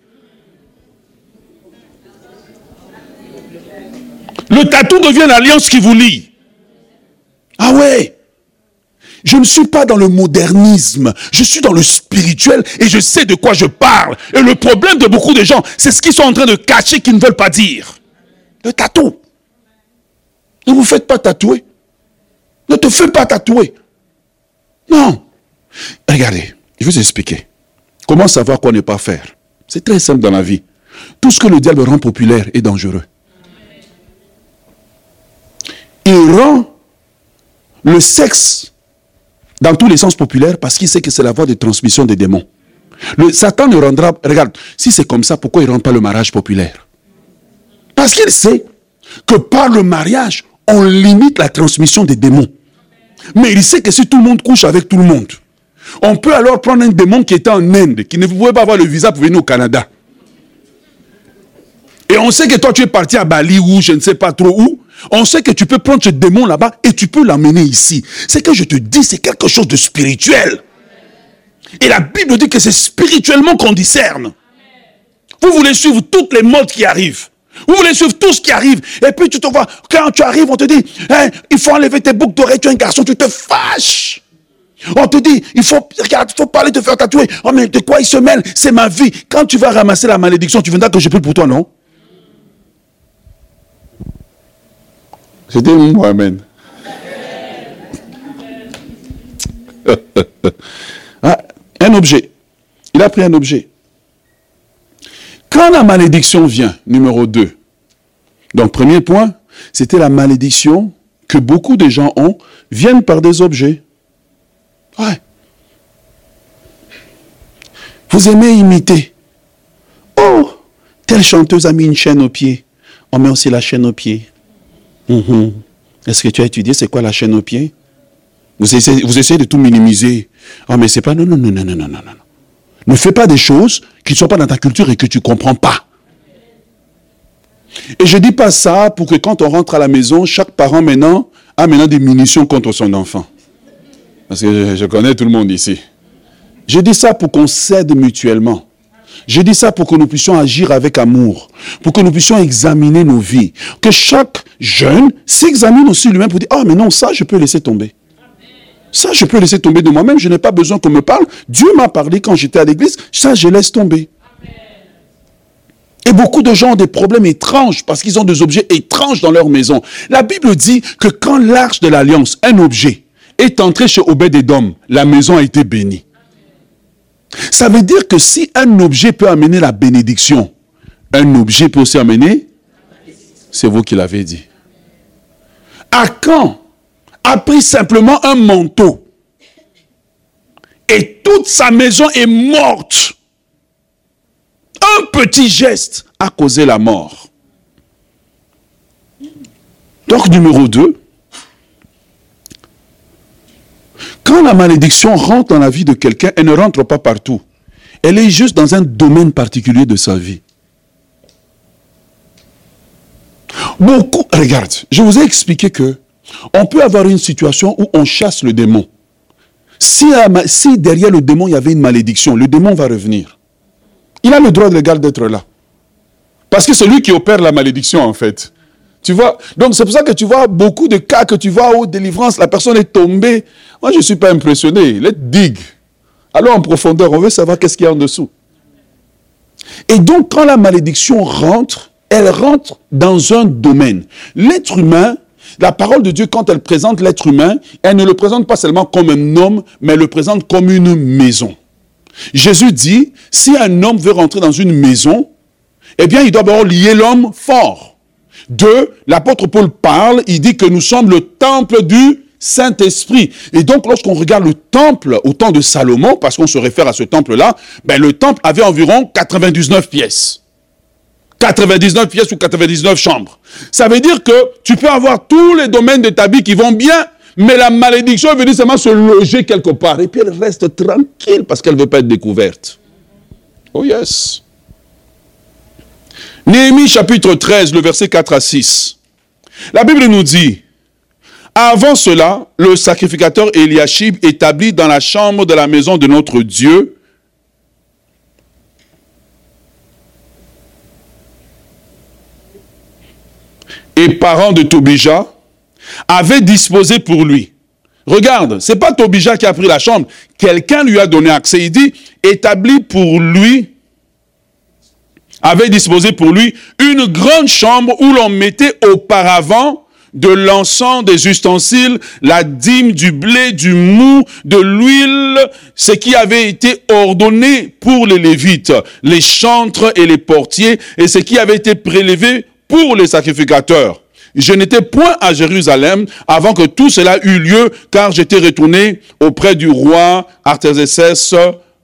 le tatou devient l'alliance qui vous lie. Ah ouais je ne suis pas dans le modernisme, je suis dans le spirituel et je sais de quoi je parle. Et le problème de beaucoup de gens, c'est ce qu'ils sont en train de cacher qu'ils ne veulent pas dire. Le tatou. Ne vous faites pas tatouer. Ne te fais pas tatouer. Non. Regardez, je vais vous expliquer. Comment savoir quoi ne pas faire? C'est très simple dans la vie. Tout ce que le diable rend populaire est dangereux. Il rend le sexe dans tous les sens populaires parce qu'il sait que c'est la voie de transmission des démons. Satan ne rendra... Regarde, si c'est comme ça, pourquoi il ne rend pas le mariage populaire? Parce qu'il sait que par le mariage, on limite la transmission des démons. Mais il sait que si tout le monde couche avec tout le monde, on peut alors prendre un démon qui était en Inde, qui ne pouvait pas avoir le visa pour venir au Canada. Et on sait que toi, tu es parti à Bali ou je ne sais pas trop où. On sait que tu peux prendre ce démon là-bas et tu peux l'amener ici. C'est que je te dis, c'est quelque chose de spirituel. Et la Bible dit que c'est spirituellement qu'on discerne. Vous voulez suivre toutes les modes qui arrivent. Vous voulez suivre tout ce qui arrive. Et puis tu te vois, quand tu arrives, on te dit, hein, il faut enlever tes boucles d'oreilles, tu es un garçon, tu te fâches. On te dit, il faut, regarde, faut parler, te faire tatouer. Oh, mais de quoi il se mêle? C'est ma vie. Quand tu vas ramasser la malédiction, tu viendras que je prie pour toi, non? C'était moi, amen. [laughs] Ah, un objet. Il a pris un objet. Quand la malédiction vient, numéro 2, donc premier point, c'était la malédiction que beaucoup de gens ont, viennent par des objets. Ouais. Vous aimez imiter. Oh, telle chanteuse a mis une chaîne au pied. On met aussi la chaîne au pied. Mhm. Est-ce que tu as étudié c'est quoi la chaîne au pied vous essayez, de tout minimiser. Oh, mais c'est pas. Non, non, non, non, non, non, non. Ne fais pas des choses qui ne sont pas dans ta culture et que tu ne comprends pas. Et je ne dis pas ça pour que quand on rentre à la maison, chaque parent maintenant a maintenant des munitions contre son enfant. Parce que je, connais tout le monde ici. Je dis ça pour qu'on s'aide mutuellement. Je dis ça pour que nous puissions agir avec amour, pour que nous puissions examiner nos vies. Que chaque jeune s'examine aussi lui-même pour dire, ah mais non, ça je peux laisser tomber. Ça, je peux laisser tomber de moi-même. Je n'ai pas besoin qu'on me parle. Dieu m'a parlé quand j'étais à l'église. Ça, je laisse tomber. Et beaucoup de gens ont des problèmes étranges parce qu'ils ont des objets étranges dans leur maison. La Bible dit que quand l'arche de l'alliance, un objet, est entré chez Obed-Edom, la maison a été bénie. Ça veut dire que si un objet peut amener la bénédiction, un objet peut aussi amener, c'est vous qui l'avez dit. À quand a pris simplement un manteau. Et toute sa maison est morte? Un petit geste a causé la mort. Donc numéro 2, quand la malédiction rentre dans la vie de quelqu'un, elle ne rentre pas partout. Elle est juste dans un domaine particulier de sa vie. Beaucoup, regarde, je vous ai expliqué que on peut avoir une situation où on chasse le démon. Si, derrière le démon, il y avait une malédiction, le démon va revenir. Il a le droit légal d'être là. Parce que c'est lui qui opère la malédiction, en fait. Tu vois Donc, c'est pour ça que tu vois beaucoup de cas que tu vois où délivrance, la personne est tombée. Moi, je ne suis pas impressionné. Let's dig. Allons en profondeur. On veut savoir qu'est-ce qu'il y a en dessous. Et donc, quand la malédiction rentre, elle rentre dans un domaine. L'être humain la parole de Dieu, quand elle présente l'être humain, elle ne le présente pas seulement comme un homme, mais elle le présente comme une maison. Jésus dit, si un homme veut rentrer dans une maison, eh bien, il doit d'abord lier l'homme fort. Deux, l'apôtre Paul parle, il dit que nous sommes le temple du Saint-Esprit. Et donc, lorsqu'on regarde le temple au temps de Salomon, parce qu'on se réfère à ce temple-là, ben, le temple avait environ 99 pièces. 99 pièces ou 99 chambres. Ça veut dire que tu peux avoir tous les domaines de ta vie qui vont bien, mais la malédiction est venue seulement se loger quelque part. Et puis elle reste tranquille parce qu'elle ne veut pas être découverte. Oh yes. Néhémie chapitre 13, le verset 4 à 6. La Bible nous dit, avant cela, le sacrificateur Eliashib établit dans la chambre de la maison de notre Dieu et parents de Tobija avaient disposé pour lui. Regarde, c'est pas Tobija qui a pris la chambre, quelqu'un lui a donné accès. Il dit, établi pour lui, avait disposé pour lui une grande chambre où l'on mettait auparavant de l'encens, des ustensiles, la dîme, du blé, du mou, de l'huile, ce qui avait été ordonné pour les Lévites, les chantres et les portiers, et ce qui avait été prélevé pour les sacrificateurs. Je n'étais point à Jérusalem avant que tout cela eût lieu, car j'étais retourné auprès du roi Artaxerxès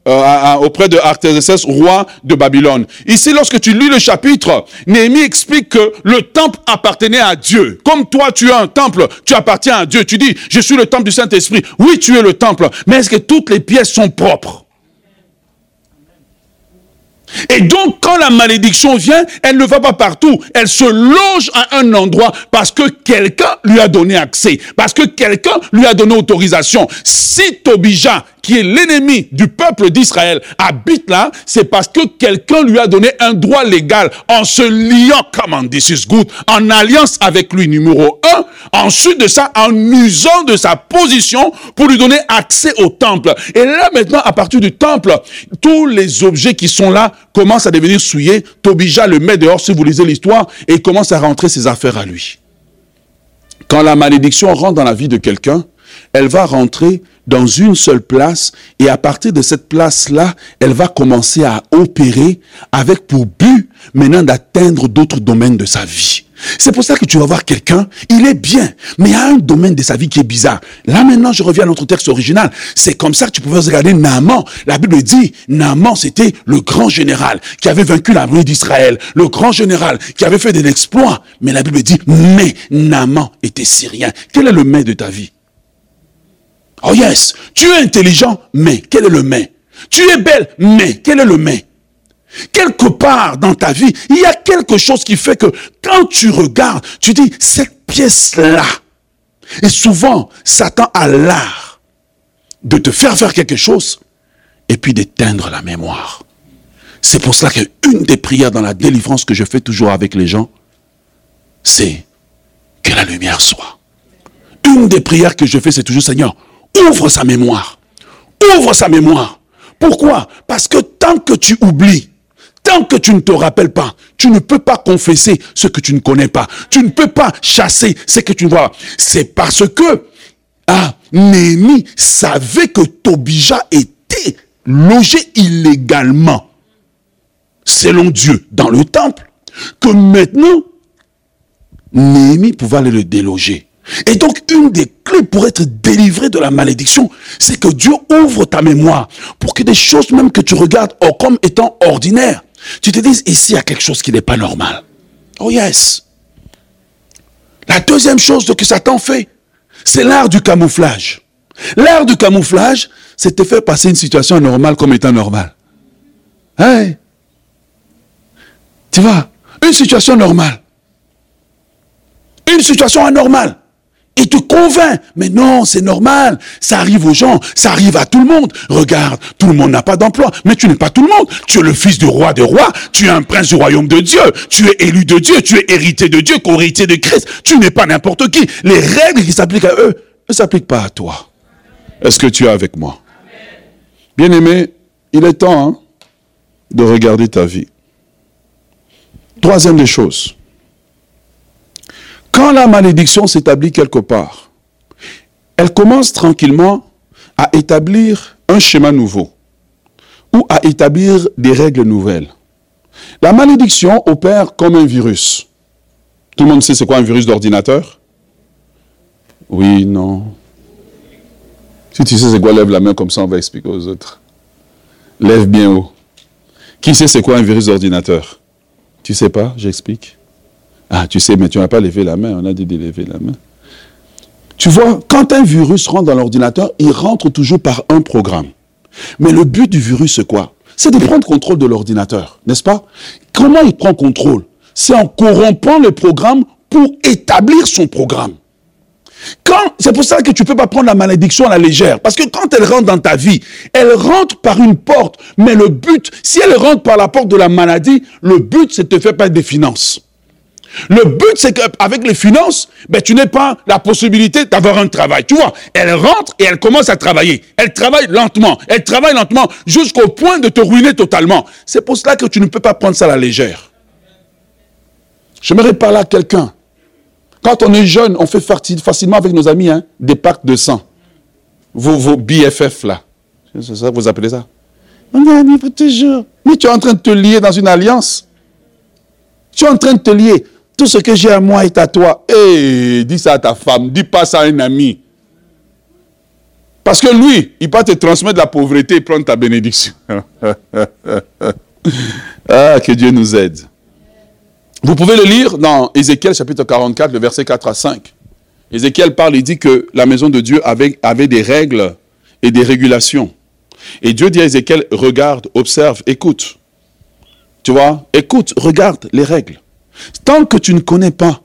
euh, auprès de Artaxerxès, roi de Babylone. Ici, lorsque tu lis le chapitre, Néhémie explique que le temple appartenait à Dieu. Comme toi, tu as un temple, tu appartiens à Dieu. Tu dis, je suis le temple du Saint-Esprit. Oui, tu es le temple, mais est-ce que toutes les pièces sont propres? Et donc, quand la malédiction vient, elle ne va pas partout. Elle se loge à un endroit parce que quelqu'un lui a donné accès, parce que quelqu'un lui a donné autorisation. Si Tobija qui est l'ennemi du peuple d'Israël, habite là, c'est parce que quelqu'un lui a donné un droit légal en se liant, comme this is good, en alliance avec lui, numéro un. Ensuite de ça, en usant de sa position pour lui donner accès au temple. Et là, maintenant, à partir du temple, tous les objets qui sont là commencent à devenir souillés. Tobija le met dehors, si vous lisez l'histoire, et commence à rentrer ses affaires à lui. Quand la malédiction rentre dans la vie de quelqu'un, elle va rentrer dans une seule place et à partir de cette place-là, elle va commencer à opérer avec pour but maintenant d'atteindre d'autres domaines de sa vie. C'est pour ça que tu vas voir quelqu'un, il est bien, mais il y a un domaine de sa vie qui est bizarre. Là maintenant, je reviens à notre texte original. C'est comme ça que tu pouvais regarder Naaman. La Bible dit, Naaman, c'était le grand général qui avait vaincu l'armée d'Israël, le grand général qui avait fait des exploits. Mais la Bible dit, mais Naaman était syrien. Quel est le mais de ta vie? Oh yes, tu es intelligent, mais quel est le mais? Tu es belle, mais quel est le mais? Quelque part dans ta vie, il y a quelque chose qui fait que quand tu regardes, tu dis, cette pièce-là. Et souvent, Satan a l'art de te faire faire quelque chose et puis d'éteindre la mémoire. C'est pour cela qu'une des prières dans la délivrance que je fais toujours avec les gens, c'est que la lumière soit. Une des prières que je fais, c'est toujours Seigneur, ouvre sa mémoire. Ouvre sa mémoire. Pourquoi? Parce que tant que tu oublies, tant que tu ne te rappelles pas, tu ne peux pas confesser ce que tu ne connais pas. Tu ne peux pas chasser ce que tu vois. C'est parce que ah, Néhémie savait que Tobija était logé illégalement, selon Dieu, dans le temple, que maintenant, Néhémie pouvait aller le déloger. Et donc, une des clés pour être délivré de la malédiction, c'est que Dieu ouvre ta mémoire pour que des choses même que tu regardes comme étant ordinaires, tu te dises, ici, il y a quelque chose qui n'est pas normal. Oh yes. La deuxième chose que Satan fait, c'est l'art du camouflage. L'art du camouflage, c'est de faire passer une situation normale comme étant normale. Hein? Tu vois, une situation normale. Une situation anormale. Il te convainc. Mais non, c'est normal. Ça arrive aux gens. Ça arrive à tout le monde. Regarde, tout le monde n'a pas d'emploi. Mais tu n'es pas tout le monde. Tu es le fils du roi des rois. Tu es un prince du royaume de Dieu. Tu es élu de Dieu. Tu es hérité de Dieu, co-héritier de Christ. Tu n'es pas n'importe qui. Les règles qui s'appliquent à eux ne s'appliquent pas à toi. Est-ce que tu es avec moi? Bien aimé, il est temps hein, de regarder ta vie. Troisième des choses. Quand la malédiction s'établit quelque part, elle commence tranquillement à établir un schéma nouveau ou à établir des règles nouvelles. La malédiction opère comme un virus. Tout le monde sait c'est quoi un virus d'ordinateur? Oui, non. Si tu sais c'est quoi, lève la main comme ça, on va expliquer aux autres. Lève bien haut. Qui sait c'est quoi un virus d'ordinateur? Tu sais pas? J'explique. Ah, tu sais, mais tu n'as pas levé la main. On a dit de lever la main. Tu vois, quand un virus rentre dans l'ordinateur, il rentre toujours par un programme. Mais le but du virus, c'est quoi? C'est de prendre contrôle de l'ordinateur, n'est-ce pas? Comment il prend contrôle? C'est en corrompant le programme pour établir son programme. C'est pour ça que tu ne peux pas prendre la malédiction à la légère. Parce que quand elle rentre dans ta vie, elle rentre par une porte. Mais le but, si elle rentre par la porte de la maladie, le but, c'est de te faire perdre des finances. Le but, c'est qu'avec les finances, ben, tu n'as pas la possibilité d'avoir un travail. Tu vois, elle rentre et elle commence à travailler. Elle travaille lentement. Elle travaille lentement jusqu'au point de te ruiner totalement. C'est pour cela que tu ne peux pas prendre ça à la légère. J'aimerais parler à quelqu'un. Quand on est jeune, on fait facilement avec nos amis hein, des pactes de sang. Vos, vos BFF là. C'est ça, vous appelez ça? On est amis pour toujours. Mais tu es en train de te lier dans une alliance. Tu es en train de te lier. Tout ce que j'ai à moi est à toi. Hé, dis ça à ta femme. Dis pas ça à un ami. Parce que lui, il va te transmettre la pauvreté et prendre ta bénédiction. [laughs] ah, que Dieu nous aide. Vous pouvez le lire dans Ézéchiel chapitre 44, le verset 4 à 5. Ézéchiel parle, il dit que la maison de Dieu avait, avait des règles et des régulations. Et Dieu dit à Ézéchiel, regarde, observe, écoute. Tu vois, écoute, regarde les règles. Tant que tu ne connais pas,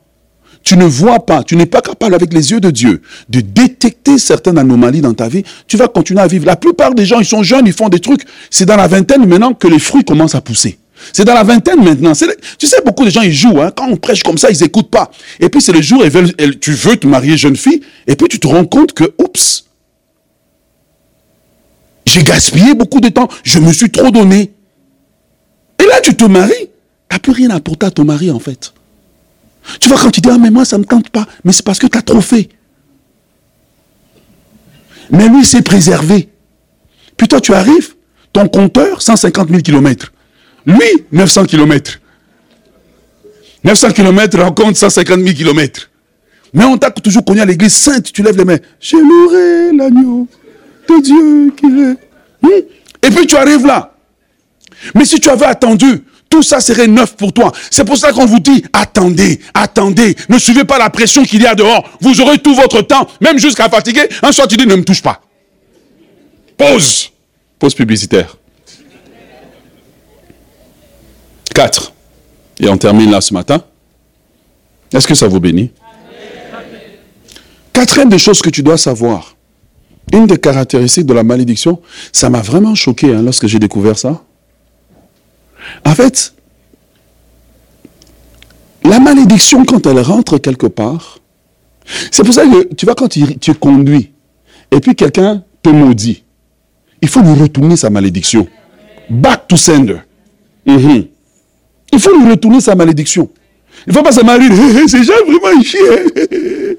tu ne vois pas, tu n'es pas capable avec les yeux de Dieu de détecter certaines anomalies dans ta vie, tu vas continuer à vivre. La plupart des gens, ils sont jeunes, ils font des trucs. C'est dans la vingtaine maintenant que les fruits commencent à pousser. C'est dans la vingtaine maintenant. Tu sais, beaucoup de gens, ils jouent. Hein. Quand on prêche comme ça, ils n'écoutent pas. Et puis, c'est le jour, où tu veux te marier jeune fille, et puis tu te rends compte que, oups, j'ai gaspillé beaucoup de temps, je me suis trop donné. Et là, tu te maries, n'as plus rien à apporter à ton mari, en fait. Tu vois, quand tu dis, ah, mais moi, ça ne me tente pas, mais c'est parce que tu as trop fait. Mais lui, s'est préservé. Puis toi, tu arrives, ton compteur, 150 000 kilomètres. Lui, 900 km. 900 km rencontre 150 000 km. Mais on t'a toujours connu à l'église sainte, tu lèves les mains. Je louerai l'agneau de Dieu qui est. Hmm? Et puis tu arrives là. Mais si tu avais attendu, tout ça serait neuf pour toi. C'est pour ça qu'on vous dit, attendez, attendez, ne suivez pas la pression qu'il y a dehors. Vous aurez tout votre temps, même jusqu'à fatiguer. Un soir, tu dis, ne me touche pas. Pause. Pause publicitaire. 4. Et on termine là ce matin. Est-ce que ça vous bénit? Quatrième des choses que tu dois savoir. Une des caractéristiques de la malédiction, ça m'a vraiment choqué hein, lorsque j'ai découvert ça. En fait, la malédiction, quand elle rentre quelque part, c'est pour ça que tu vois, quand tu, conduis, et puis quelqu'un te maudit, il faut lui retourner sa malédiction. Back to sender. Mhm. Il faut lui retourner sa malédiction. Il ne faut pas se marier. C'est gens vraiment chier. [laughs]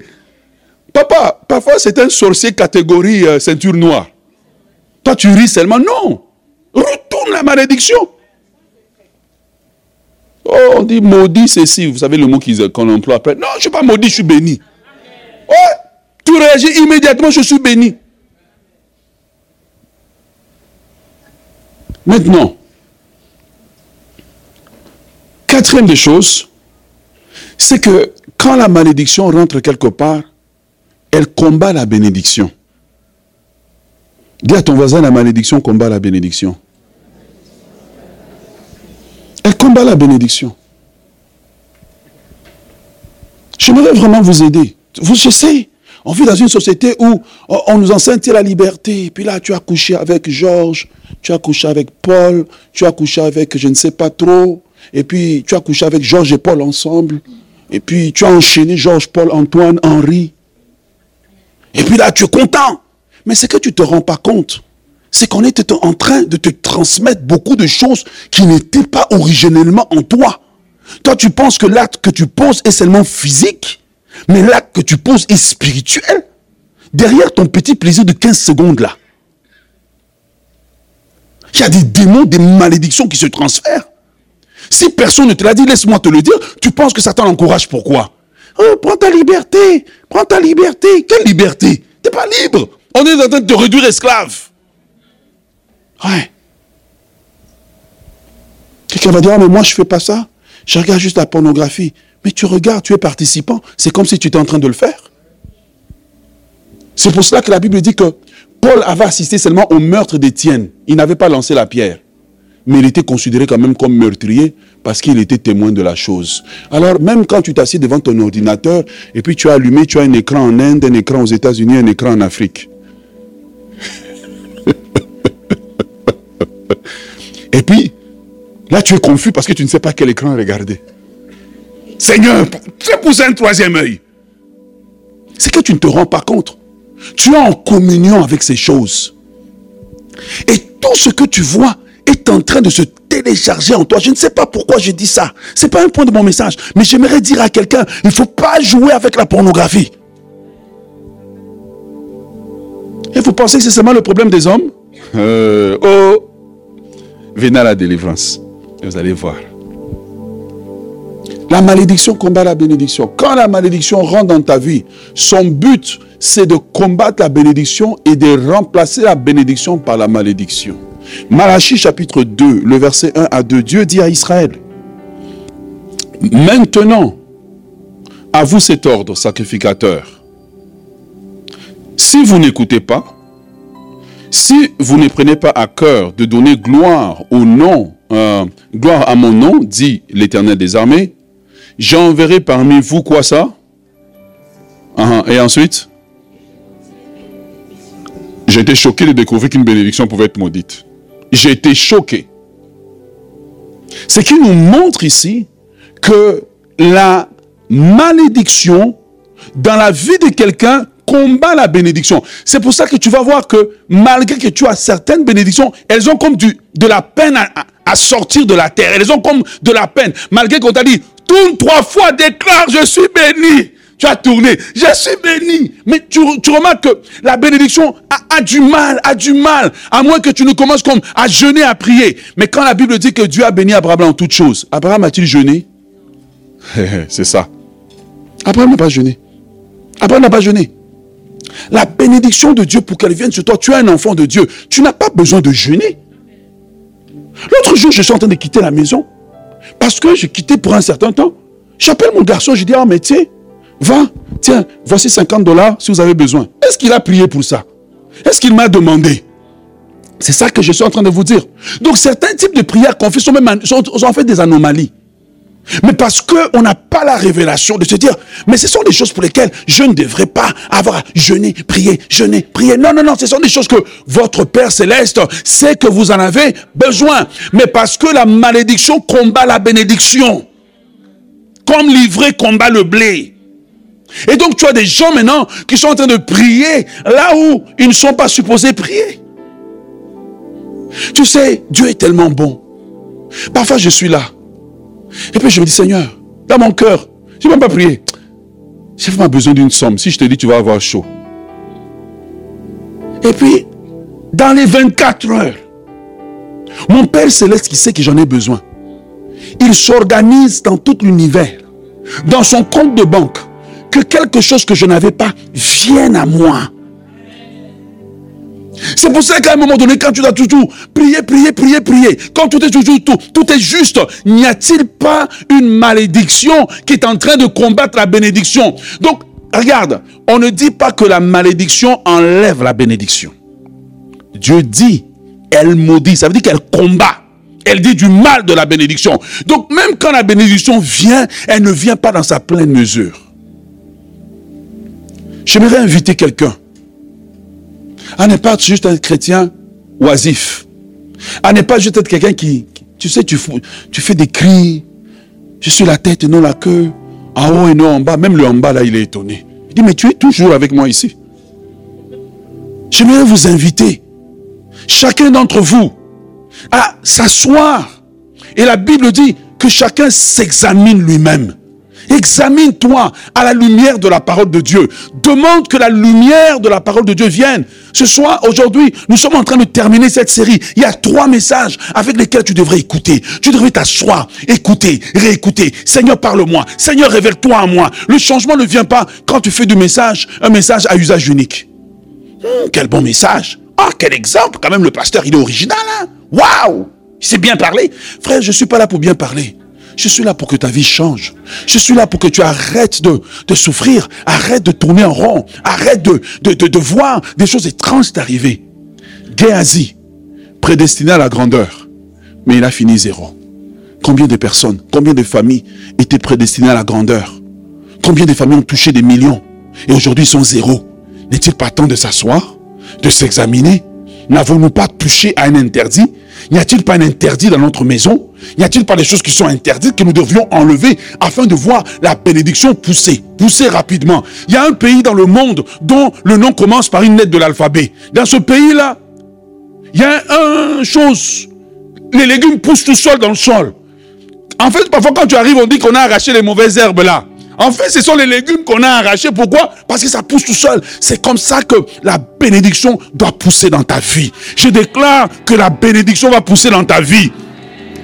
Papa, parfois c'est un sorcier catégorie euh, ceinture noire. Toi, tu ris seulement. Non. Retourne la malédiction. Oh, on dit maudit ceci. Vous savez le mot qu'on emploie après. Non, je ne suis pas maudit, je suis béni. Ouais, tu réagis immédiatement, je suis béni. Maintenant, Quatrième des choses, c'est que quand la malédiction rentre quelque part, elle combat la bénédiction. Dis à ton voisin, la malédiction combat la bénédiction. Elle combat la bénédiction. J'aimerais vraiment vous aider. Vous, je sais, on vit dans une société où on nous enseigne la liberté. Puis là, tu as couché avec Georges, tu as couché avec Paul, tu as couché avec je ne sais pas trop. Et puis, tu as couché avec Georges et Paul ensemble. Et puis, tu as enchaîné Georges, Paul, Antoine, Henri. Et puis là, tu es content. Mais ce que tu ne te rends pas compte, c'est qu'on était en train de te transmettre beaucoup de choses qui n'étaient pas originellement en toi. Toi, tu penses que l'acte que tu poses est seulement physique, mais l'acte que tu poses est spirituel. Derrière ton petit plaisir de 15 secondes là, il y a des démons, des malédictions qui se transfèrent. Si personne ne te l'a dit, laisse-moi te le dire. Tu penses que Satan l'encourage pourquoi? Oh, Prends ta liberté. Prends ta liberté. Quelle liberté? Tu n'es pas libre. On est en train de te réduire esclave. Ouais. Quelqu'un va dire, ah, mais moi je ne fais pas ça. Je regarde juste la pornographie. Mais tu regardes, tu es participant. C'est comme si tu étais en train de le faire. C'est pour cela que la Bible dit que Paul avait assisté seulement au meurtre d'Étienne. Il n'avait pas lancé la pierre mais il était considéré quand même comme meurtrier parce qu'il était témoin de la chose. Alors même quand tu t'assieds devant ton ordinateur et puis tu as allumé, tu as un écran en Inde, un écran aux États-Unis, un écran en Afrique. Et puis, là tu es confus parce que tu ne sais pas quel écran regarder. Seigneur, fais pousser un troisième œil. C'est que tu ne te rends pas compte. Tu es en communion avec ces choses. Et tout ce que tu vois, est en train de se télécharger en toi. Je ne sais pas pourquoi je dis ça. Ce n'est pas un point de mon message. Mais j'aimerais dire à quelqu'un, il ne faut pas jouer avec la pornographie. Et vous pensez que c'est seulement le problème des hommes? Euh, Oh, venez à la délivrance. Et vous allez voir. La malédiction combat la bénédiction. Quand la malédiction rentre dans ta vie, son but, c'est de combattre la bénédiction et de remplacer la bénédiction par la malédiction. Malachie chapitre 2, le verset 1 à 2, Dieu dit à Israël, Maintenant, à vous cet ordre sacrificateur. Si vous n'écoutez pas, si vous ne prenez pas à cœur de donner gloire au nom, euh, gloire à mon nom, dit l'Éternel des armées, j'enverrai parmi vous quoi ça? Uh-huh. Et ensuite? J'ai été choqué de découvrir qu'une bénédiction pouvait être maudite. J'ai été choqué. Ce qui nous montre ici que la malédiction dans la vie de quelqu'un combat la bénédiction. C'est pour ça que tu vas voir que malgré que tu as certaines bénédictions, elles ont comme de la peine à, sortir de la terre. Elles ont comme de la peine. Malgré qu'on t'a dit, tourne trois fois, déclare, je suis béni. Tu as tourné, je suis béni. Mais tu, remarques que la bénédiction a, a, du mal, a du mal, à moins que tu ne commences comme à jeûner, à prier. Mais quand la Bible dit que Dieu a béni Abraham en toutes choses, Abraham a-t-il jeûné? [laughs] C'est ça. Abraham n'a pas jeûné. Abraham n'a pas jeûné. La bénédiction de Dieu pour qu'elle vienne sur toi, tu es un enfant de Dieu. Tu n'as pas besoin de jeûner. L'autre jour, je suis en train de quitter la maison. Parce que j'ai quitté pour un certain temps. J'appelle mon garçon, je dis, ah mais tiens, va, tiens, voici 50 dollars si vous avez besoin. Est-ce qu'il a prié pour ça? Est-ce qu'il m'a demandé? C'est ça que je suis en train de vous dire. Donc certains types de prières fait sont même sont en fait des anomalies. Mais parce qu'on n'a pas la révélation de se dire, mais ce sont des choses pour lesquelles je ne devrais pas avoir jeûné, prié, jeûné, prié. Non, non, non, ce sont des choses que votre Père céleste sait que vous en avez besoin. Mais parce que la malédiction combat la bénédiction. Comme l'ivraie combat le blé. Et donc tu as des gens maintenant qui sont en train de prier là où ils ne sont pas supposés prier. Tu sais, Dieu est tellement bon. Parfois je suis là. Et puis je me dis, Seigneur, dans mon cœur, je ne vais même pas prier. J'ai vraiment besoin d'une somme. Si je te dis, tu vas avoir chaud. Et puis, dans les 24 heures, mon Père céleste qui sait que j'en ai besoin, il s'organise dans tout l'univers, dans son compte de banque, que quelque chose que je n'avais pas vienne à moi. C'est pour ça qu'à un moment donné, quand tu dois toujours prier, prier, prier, prier, quand tout est toujours tout, tout est juste, n'y a-t-il pas une malédiction qui est en train de combattre la bénédiction? Donc, regarde, on ne dit pas que la malédiction enlève la bénédiction. Dieu dit, elle maudit, ça veut dire qu'elle combat. Elle dit du mal de la bénédiction. Donc même quand la bénédiction vient, elle ne vient pas dans sa pleine mesure. J'aimerais inviter quelqu'un à ne pas juste un chrétien oisif. À ne pas juste être quelqu'un qui, tu sais, tu, tu fais des cris. Je suis la tête et non la queue. En haut et non en bas. Même le en bas, là, il est étonné. Il dit, mais tu es toujours avec moi ici. J'aimerais vous inviter, chacun d'entre vous, à s'asseoir. Et la Bible dit que chacun s'examine lui-même. Examine-toi à la lumière de la parole de Dieu. Demande que la lumière de la parole de Dieu vienne. Ce soir, aujourd'hui, nous sommes en train de terminer cette série. Il y a trois messages avec lesquels tu devrais écouter. Tu devrais t'asseoir, écouter, réécouter. Seigneur, parle-moi. Seigneur, révèle-toi à moi. Le changement ne vient pas quand tu fais du message un message à usage unique. Hmm, quel bon message. Ah, quel exemple. Quand même, le pasteur, il est original. Hein? Waouh Il sait bien parler. Frère, je ne suis pas là pour bien parler. Je suis là pour que ta vie change. Je suis là pour que tu arrêtes de, souffrir, arrête de tourner en rond, arrête de, voir des choses étranges t'arriver. Géasi, prédestiné à la grandeur, mais il a fini zéro. Combien de personnes, combien de familles étaient prédestinées à la grandeur? Combien de familles ont touché des millions? Et aujourd'hui sont zéro. N'est-il pas temps de s'asseoir, de s'examiner? N'avons-nous pas touché à un interdit? N'y a-t-il pas un interdit dans notre maison? N'y a-t-il pas des choses qui sont interdites que nous devrions enlever afin de voir la bénédiction pousser, pousser rapidement? Il y a un pays dans le monde dont le nom commence par une lettre de l'alphabet. Dans ce pays-là, il y a une chose. Les légumes poussent tout seuls dans le sol. En fait, parfois quand tu arrives, on dit qu'on a arraché les mauvaises herbes là. En fait, ce sont les légumes qu'on a arrachés. Pourquoi? Parce que ça pousse tout seul. C'est comme ça que la bénédiction doit pousser dans ta vie. Je déclare que la bénédiction va pousser dans ta vie.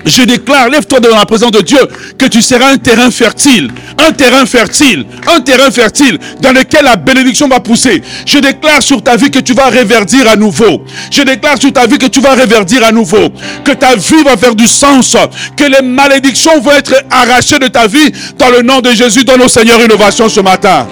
Je déclare, lève-toi dans la présence de Dieu, que tu seras un terrain fertile, un terrain fertile, un terrain fertile dans lequel la bénédiction va pousser. Je déclare sur ta vie que tu vas réverdir à nouveau. Je déclare sur ta vie que tu vas réverdir à nouveau. Que ta vie va faire du sens. Que les malédictions vont être arrachées de ta vie dans le nom de Jésus, dans nos Seigneur Innovation ce matin.